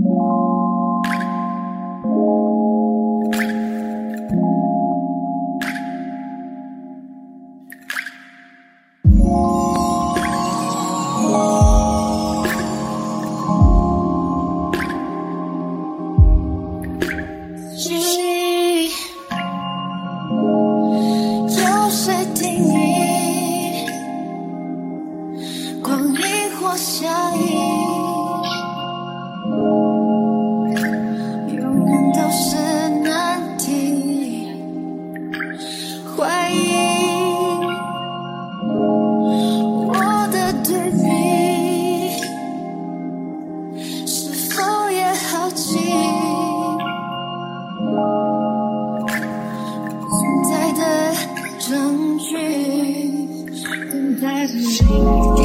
有 fantasy.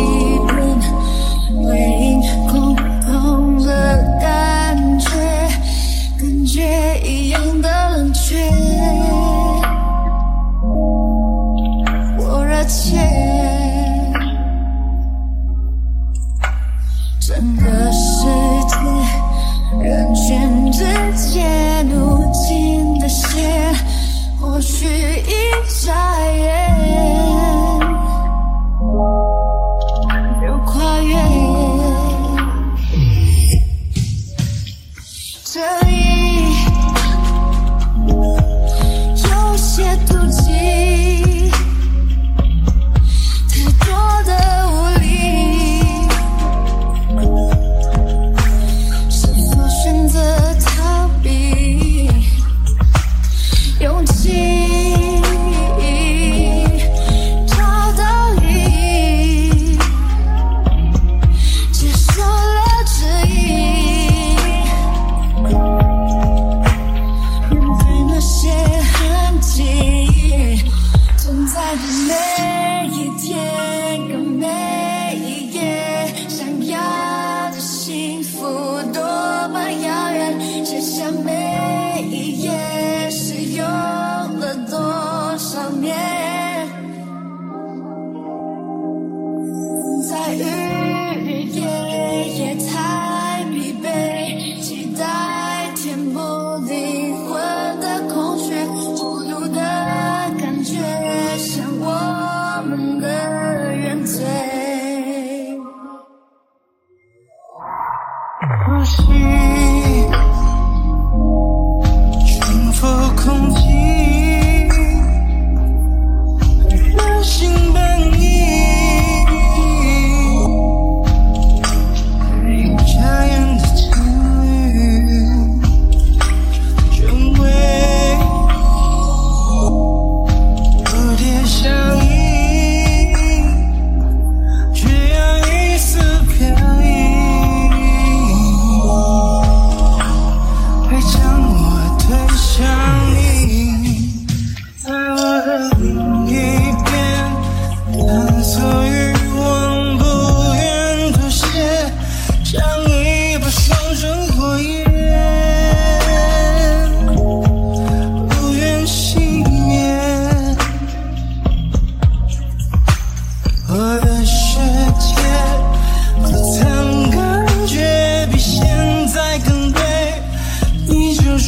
呼吸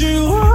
you